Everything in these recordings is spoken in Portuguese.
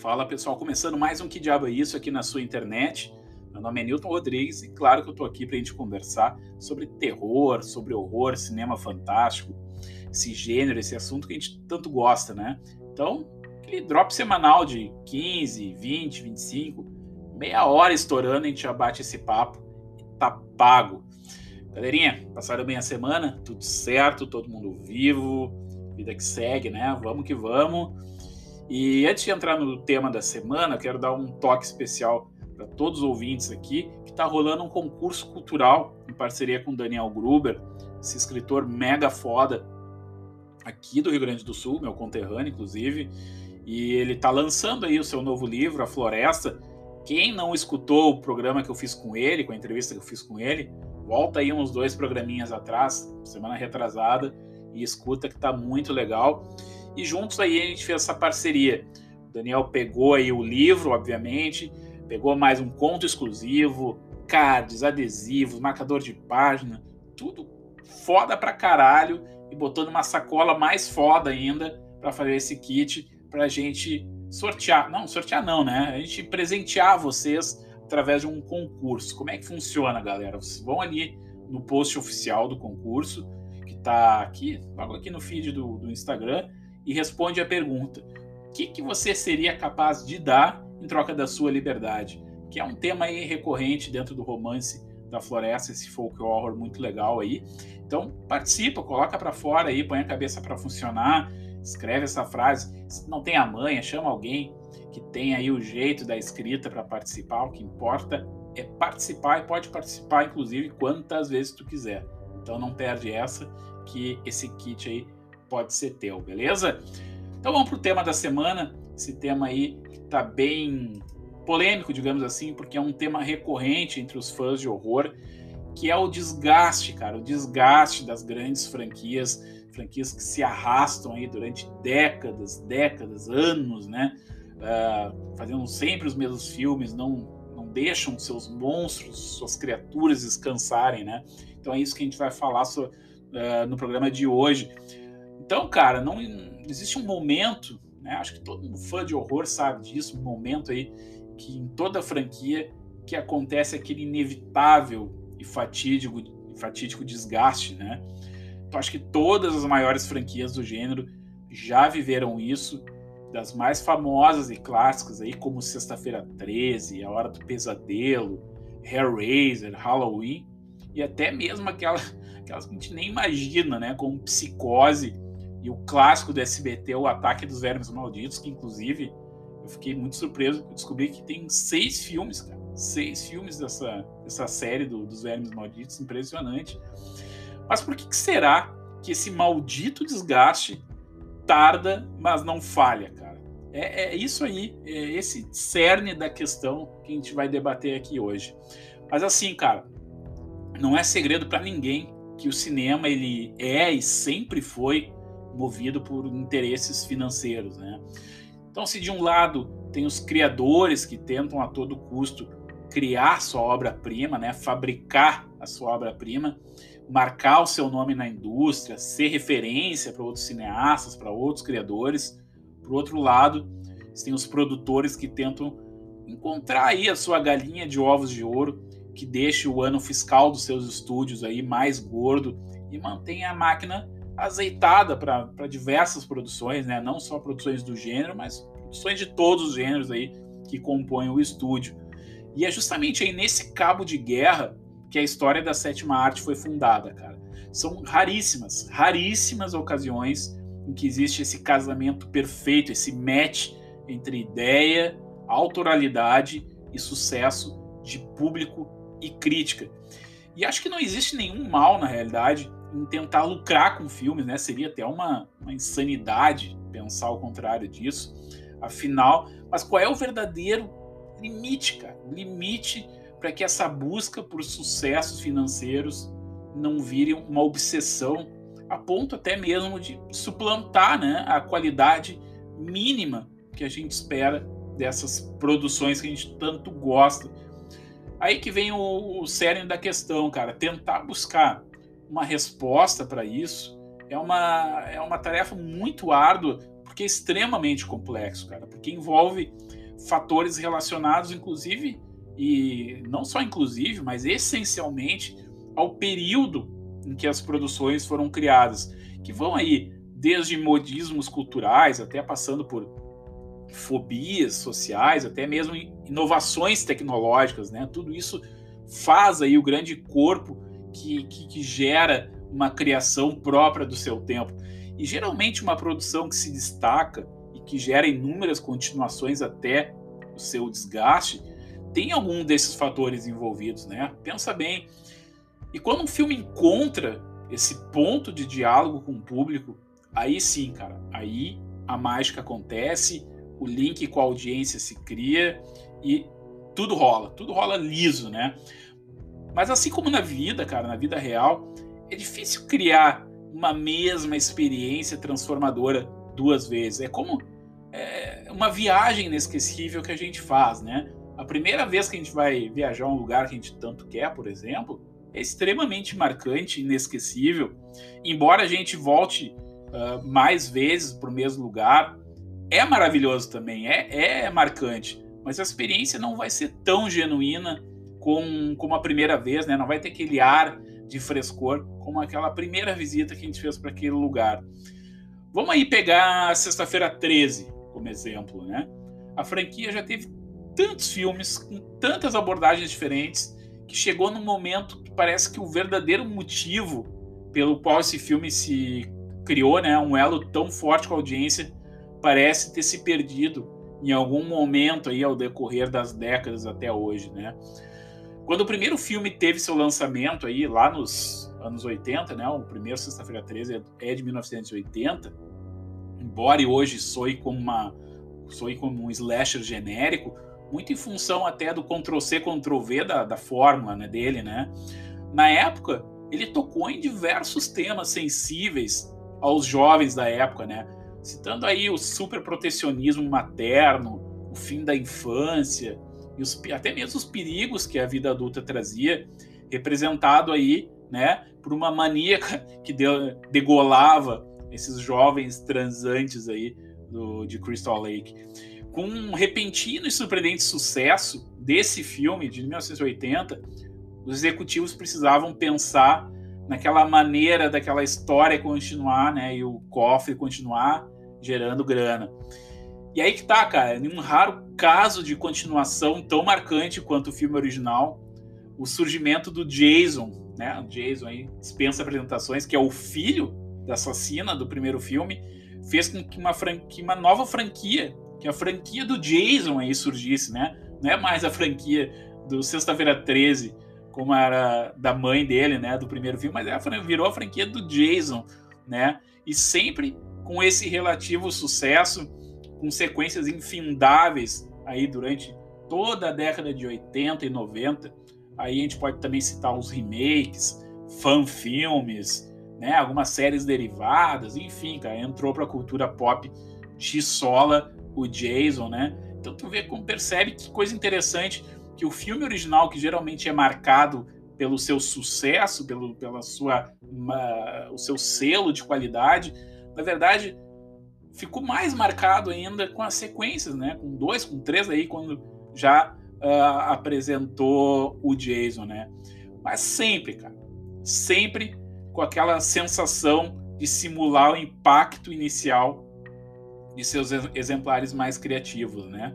Fala pessoal, começando mais um Que Diabo é Isso aqui na sua internet. Meu nome é Newton Rodrigues e claro que eu tô aqui pra gente conversar sobre terror, sobre horror, cinema fantástico, esse gênero, esse assunto que a gente tanto gosta, né? Então, aquele drop semanal de 15, 20, 25, meia hora estourando, a gente já bate esse papo e tá pago. Galerinha, passaram bem a semana? Tudo certo? Todo mundo vivo? Vida que segue, né? Vamos que vamos. E antes de entrar no tema da semana, quero dar um toque especial para todos os ouvintes aqui, que está rolando um concurso cultural em parceria com Daniel Gruber, esse escritor mega foda aqui do Rio Grande do Sul, meu conterrâneo, inclusive. E ele está lançando aí o seu novo livro, A Floresta. Quem não escutou o programa que eu fiz com ele, com a entrevista que eu fiz com ele, volta aí uns dois programinhas atrás, semana retrasada, e escuta que está muito legal. E juntos aí a gente fez essa parceria. O Daniel pegou aí o livro, obviamente, pegou mais um conto exclusivo, cards, adesivos, marcador de página, tudo foda pra caralho e botou numa sacola mais foda ainda para fazer esse kit pra gente sortear. Não, sortear não, né? A gente presentear vocês através de um concurso. Como é que funciona, galera? Vocês vão ali no post oficial do concurso, que tá aqui, logo aqui no feed do, do Instagram, e responde a pergunta: o que, que você seria capaz de dar em troca da sua liberdade? Que é um tema aí recorrente dentro do romance da floresta, esse folk horror muito legal aí. Então participa, coloca para fora aí, põe a cabeça para funcionar, escreve essa frase. Se não tem a manha, chama alguém que tem aí o jeito da escrita para participar. O que importa é participar e pode participar, inclusive, quantas vezes tu quiser. Então não perde essa, que esse kit aí pode ser teu, beleza? Então vamos para o tema da semana, esse tema aí está bem polêmico, digamos assim, porque é um tema recorrente entre os fãs de horror, que é o desgaste, cara, o desgaste das grandes franquias, franquias que se arrastam aí durante décadas, décadas, anos, né? Uh, fazendo sempre os mesmos filmes, não, não deixam seus monstros, suas criaturas descansarem, né? Então é isso que a gente vai falar so, uh, no programa de hoje. Então, cara, não existe um momento, né? Acho que todo fã de horror sabe disso, um momento aí que em toda franquia que acontece aquele inevitável e fatídico, fatídico desgaste, né? Então, acho que todas as maiores franquias do gênero já viveram isso, das mais famosas e clássicas aí, como Sexta-feira 13, A Hora do Pesadelo, Hellraiser, Halloween, e até mesmo aquela, aquelas que a gente nem imagina, né? Como Psicose e o clássico do SBT, O Ataque dos Vermes Malditos, que inclusive eu fiquei muito surpreso. Eu descobri que tem seis filmes, cara. Seis filmes dessa, dessa série do, dos Vermes Malditos, impressionante. Mas por que, que será que esse maldito desgaste tarda, mas não falha, cara? É, é, isso aí, é esse cerne da questão que a gente vai debater aqui hoje. Mas assim, cara, não é segredo para ninguém que o cinema ele é e sempre foi movido por interesses financeiros, né? Então, se de um lado tem os criadores que tentam a todo custo criar sua obra-prima, né, fabricar a sua obra-prima, marcar o seu nome na indústria, ser referência para outros cineastas, para outros criadores. Por outro lado, tem os produtores que tentam encontrar aí a sua galinha de ovos de ouro, que deixe o ano fiscal dos seus estúdios aí mais gordo e mantenha a máquina azeitada para diversas produções, né? não só produções do gênero, mas produções de todos os gêneros aí que compõem o estúdio. E é justamente aí nesse cabo de guerra que a história da sétima arte foi fundada, cara. São raríssimas, raríssimas ocasiões em que existe esse casamento perfeito, esse match entre ideia, autoralidade e sucesso de público e crítica. E acho que não existe nenhum mal, na realidade, em tentar lucrar com filmes, né? Seria até uma, uma insanidade pensar o contrário disso. Afinal, mas qual é o verdadeiro limite, cara? Limite para que essa busca por sucessos financeiros não vire uma obsessão a ponto até mesmo de suplantar né, a qualidade mínima que a gente espera dessas produções que a gente tanto gosta. Aí que vem o, o cerne da questão, cara. Tentar buscar uma resposta para isso é uma, é uma tarefa muito árdua, porque é extremamente complexo, cara, porque envolve fatores relacionados, inclusive, e não só inclusive, mas essencialmente ao período em que as produções foram criadas, que vão aí desde modismos culturais até passando por fobias sociais, até mesmo inovações tecnológicas, né? Tudo isso faz aí o grande corpo que, que, que gera uma criação própria do seu tempo. E geralmente uma produção que se destaca e que gera inúmeras continuações até o seu desgaste, tem algum desses fatores envolvidos, né? Pensa bem. E quando um filme encontra esse ponto de diálogo com o público, aí sim, cara, aí a mágica acontece, o link com a audiência se cria e tudo rola, tudo rola liso, né? Mas assim como na vida, cara, na vida real, é difícil criar uma mesma experiência transformadora duas vezes. É como é, uma viagem inesquecível que a gente faz, né? A primeira vez que a gente vai viajar a um lugar que a gente tanto quer, por exemplo, é extremamente marcante, inesquecível. Embora a gente volte uh, mais vezes para o mesmo lugar, é maravilhoso também, é, é marcante. Mas a experiência não vai ser tão genuína com, como a primeira vez, né? Não vai ter aquele ar de frescor como aquela primeira visita que a gente fez para aquele lugar. Vamos aí pegar Sexta-feira 13 como exemplo, né? A franquia já teve tantos filmes com tantas abordagens diferentes que chegou num momento que parece que o verdadeiro motivo pelo qual esse filme se criou, né, um elo tão forte com a audiência, parece ter se perdido em algum momento aí ao decorrer das décadas até hoje, né? Quando o primeiro filme teve seu lançamento aí lá nos anos 80, né? O primeiro Sexta-feira 13 é de 1980. Embora hoje soe como uma soe como um slasher genérico, muito em função até do Ctrl-C, Ctrl-V da, da fórmula né, dele, né? Na época, ele tocou em diversos temas sensíveis aos jovens da época, né? Citando aí o superprotecionismo materno, o fim da infância, e os, até mesmo os perigos que a vida adulta trazia, representado aí, né, por uma maníaca que de, degolava esses jovens transantes aí do, de Crystal Lake. Com um repentino e surpreendente sucesso desse filme de 1980, os executivos precisavam pensar naquela maneira daquela história continuar, né, e o cofre continuar gerando grana. E aí que tá, cara, em um raro caso de continuação tão marcante quanto o filme original, o surgimento do Jason, né? O Jason aí dispensa apresentações, que é o filho da assassina do primeiro filme, fez com que uma, franquia, uma nova franquia, que a franquia do Jason aí surgisse, né? Não é mais a franquia do Sexta-feira 13, como era da mãe dele, né, do primeiro filme, mas é, virou a franquia do Jason, né? E sempre com esse relativo sucesso, com sequências infindáveis aí durante toda a década de 80 e 90. Aí a gente pode também citar os remakes, fanfilmes, né, algumas séries derivadas, enfim, cara, entrou para a cultura pop de sola o Jason, né? Então tu vê como percebe que coisa interessante que o filme original, que geralmente é marcado pelo seu sucesso, pelo pela sua uma, o seu selo de qualidade, na verdade ficou mais marcado ainda com as sequências, né? Com dois, com três aí, quando já uh, apresentou o Jason, né? Mas sempre, cara, sempre com aquela sensação de simular o impacto inicial de seus exemplares mais criativos, né?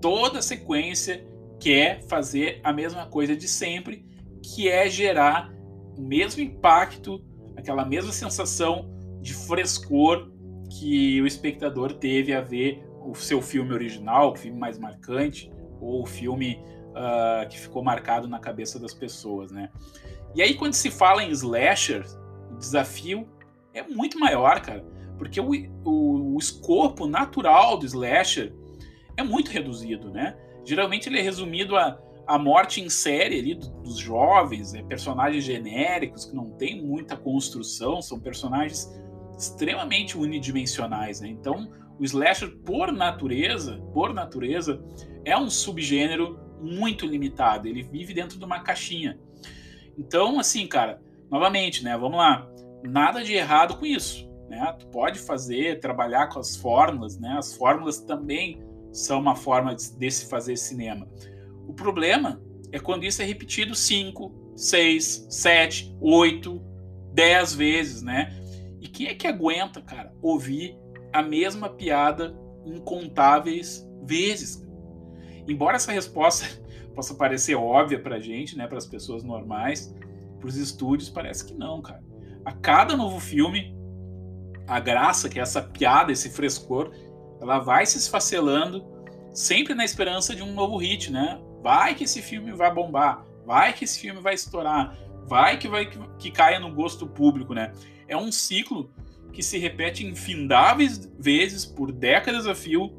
Toda sequência quer fazer a mesma coisa de sempre, que é gerar o mesmo impacto, aquela mesma sensação de frescor que o espectador teve a ver o seu filme original, o filme mais marcante, ou o filme uh, que ficou marcado na cabeça das pessoas, né? E aí, quando se fala em slasher, o desafio é muito maior, cara, porque o, o, o escopo natural do slasher é muito reduzido, né? Geralmente ele é resumido a, a morte em série ali dos jovens, né? personagens genéricos que não tem muita construção, são personagens extremamente unidimensionais, né? Então, o slasher por natureza, por natureza, é um subgênero muito limitado. Ele vive dentro de uma caixinha. Então, assim, cara, novamente, né? Vamos lá. Nada de errado com isso. né? Tu pode fazer, trabalhar com as fórmulas, né? As fórmulas também são uma forma de, de se fazer cinema. O problema é quando isso é repetido 5, 6, 7, 8, 10 vezes, né? Quem é que aguenta, cara, ouvir a mesma piada incontáveis vezes? Embora essa resposta possa parecer óbvia pra gente, né, para as pessoas normais, para os estúdios parece que não, cara. A cada novo filme, a graça que é essa piada, esse frescor, ela vai se esfacelando, sempre na esperança de um novo hit, né? Vai que esse filme vai bombar, vai que esse filme vai estourar, vai que vai que, que caia no gosto público, né? É um ciclo que se repete infindáveis vezes por décadas a fio,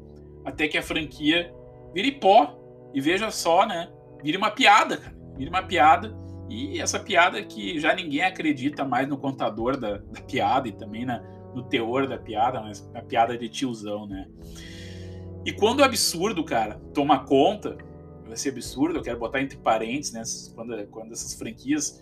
até que a franquia vire pó. E veja só, né? Vire uma piada, cara. Vire uma piada. E essa piada que já ninguém acredita mais no contador da, da piada e também na, no teor da piada, mas a piada de tiozão, né? E quando o absurdo, cara, toma conta, vai ser absurdo, eu quero botar entre parênteses, né? Quando, quando essas franquias.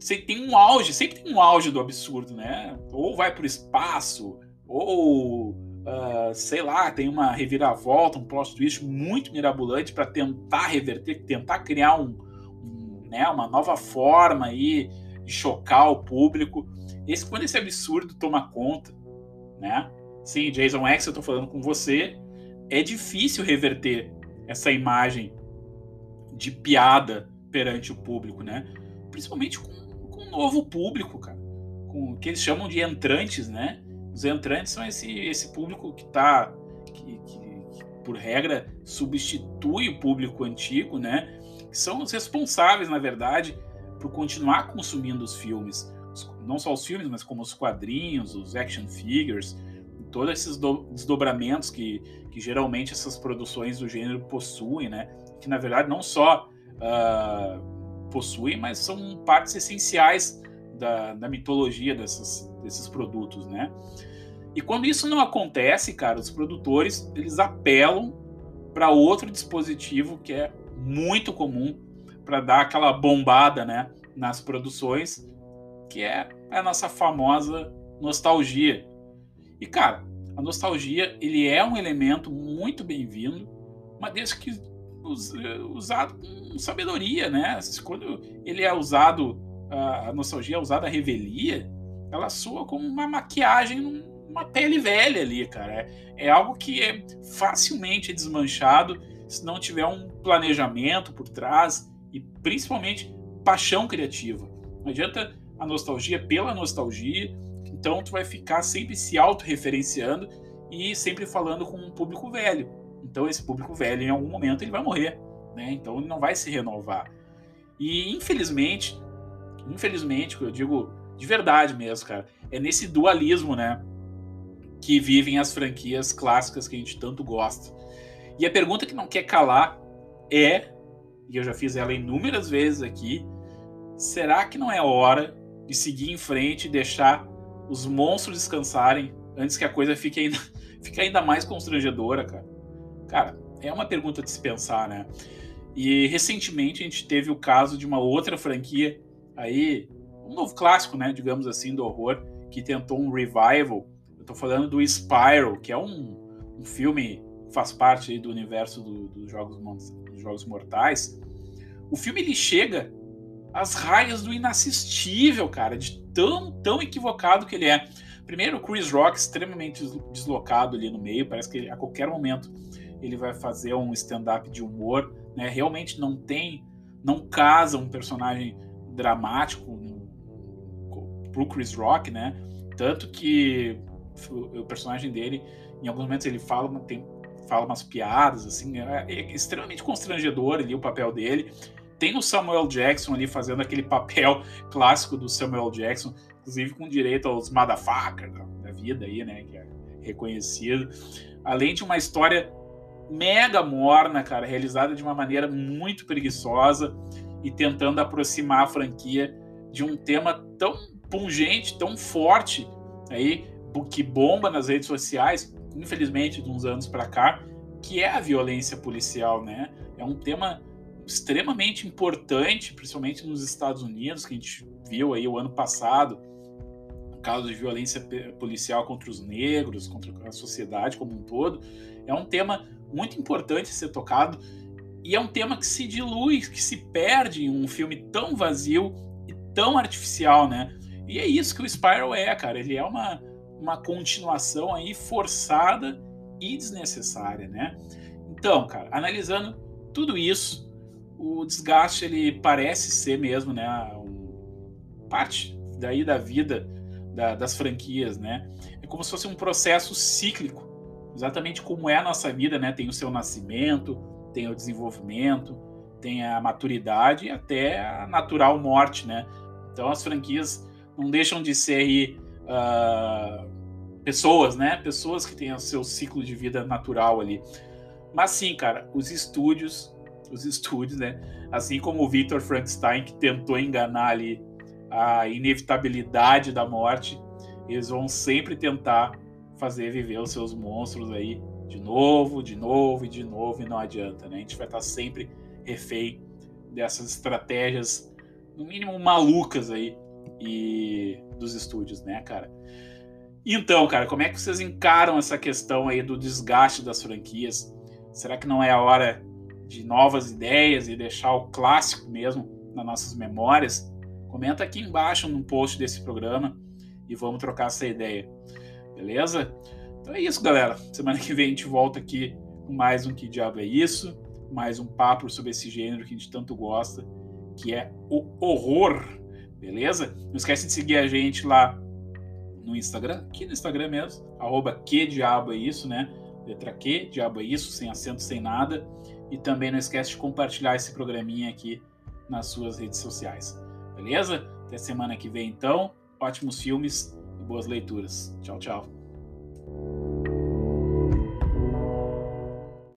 Você tem um auge, sempre tem um auge do absurdo, né? Ou vai para o espaço, ou uh, sei lá, tem uma reviravolta, um plot twist muito mirabolante para tentar reverter, tentar criar um, um, né, uma nova forma aí de chocar o público. Esse, quando esse absurdo toma conta, né? Sim, Jason X, eu tô falando com você, é difícil reverter essa imagem de piada perante o público, né? Principalmente com novo público, cara. Com o que eles chamam de entrantes, né? Os entrantes são esse, esse público que tá. Que, que, que, por regra substitui o público antigo, né? Que são os responsáveis, na verdade, por continuar consumindo os filmes. Não só os filmes, mas como os quadrinhos, os action figures, todos esses desdobramentos que, que geralmente essas produções do gênero possuem, né? Que na verdade não só uh, possuem, mas são partes essenciais da, da mitologia dessas, desses produtos, né? E quando isso não acontece, cara, os produtores eles apelam para outro dispositivo que é muito comum para dar aquela bombada, né, nas produções, que é a nossa famosa nostalgia. E cara, a nostalgia ele é um elemento muito bem-vindo, mas desde que usado com sabedoria, né? Quando ele é usado, a nostalgia é usada a revelia, ela soa como uma maquiagem numa pele velha ali, cara. É, é algo que é facilmente desmanchado se não tiver um planejamento por trás e principalmente paixão criativa. Não adianta a nostalgia pela nostalgia, então tu vai ficar sempre se autorreferenciando e sempre falando com um público velho. Então esse público velho em algum momento ele vai morrer, né? Então ele não vai se renovar. E infelizmente, infelizmente, eu digo de verdade mesmo, cara, é nesse dualismo, né, que vivem as franquias clássicas que a gente tanto gosta. E a pergunta que não quer calar é, e eu já fiz ela inúmeras vezes aqui, será que não é hora de seguir em frente e deixar os monstros descansarem antes que a coisa fique ainda, fique ainda mais constrangedora, cara. Cara, é uma pergunta de se pensar, né? E recentemente a gente teve o caso de uma outra franquia aí, um novo clássico, né, digamos assim, do horror, que tentou um revival. Eu tô falando do Spiral, que é um, um filme que faz parte do universo do, jogos, dos jogos mortais. O filme ele chega às raias do inassistível, cara, de tão, tão equivocado que ele é. Primeiro, Chris Rock extremamente deslocado ali no meio, parece que a qualquer momento ele vai fazer um stand-up de humor, né? Realmente não tem, não casa um personagem dramático no, pro Chris Rock, né? Tanto que o, personagem dele, em alguns momentos ele fala, tem, fala umas piadas, assim, é, é extremamente constrangedor ali o papel dele. Tem o Samuel Jackson ali fazendo aquele papel clássico do Samuel Jackson, inclusive com direito aos motherfuckers da vida aí, né? Que é reconhecido. Além de uma história mega morna, cara, realizada de uma maneira muito preguiçosa e tentando aproximar a franquia de um tema tão pungente, tão forte aí, que bomba nas redes sociais, infelizmente, de uns anos para cá, que é a violência policial, né? É um tema extremamente importante, principalmente nos Estados Unidos, que a gente viu aí o ano passado, casos de violência policial contra os negros, contra a sociedade como um todo. É um tema muito importante ser tocado e é um tema que se dilui, que se perde em um filme tão vazio e tão artificial, né? E é isso que o Spiral é, cara. Ele é uma, uma continuação aí forçada e desnecessária, né? Então, cara, analisando tudo isso, o desgaste ele parece ser mesmo, né, parte daí da vida da, das franquias, né? É como se fosse um processo cíclico, exatamente como é a nossa vida, né? Tem o seu nascimento, tem o desenvolvimento, tem a maturidade e até a natural morte, né? Então as franquias não deixam de ser aí, uh, pessoas, né? Pessoas que têm o seu ciclo de vida natural ali. Mas sim, cara, os estúdios, os estúdios, né? Assim como o Victor Frankenstein que tentou enganar ali a inevitabilidade da morte, eles vão sempre tentar fazer viver os seus monstros aí de novo, de novo e de novo, e não adianta, né? A gente vai estar sempre refém dessas estratégias, no mínimo malucas aí, e dos estúdios, né, cara? Então, cara, como é que vocês encaram essa questão aí do desgaste das franquias? Será que não é a hora de novas ideias e deixar o clássico mesmo nas nossas memórias? Comenta aqui embaixo no post desse programa e vamos trocar essa ideia. Beleza? Então é isso, galera. Semana que vem a gente volta aqui com mais um Que Diabo é Isso? Mais um papo sobre esse gênero que a gente tanto gosta, que é o horror. Beleza? Não esquece de seguir a gente lá no Instagram, aqui no Instagram mesmo, arroba que diabo é isso, né? Letra Q, diabo é isso, sem acento, sem nada. E também não esquece de compartilhar esse programinha aqui nas suas redes sociais. Beleza? Até semana que vem, então. Ótimos filmes boas leituras. Tchau, tchau.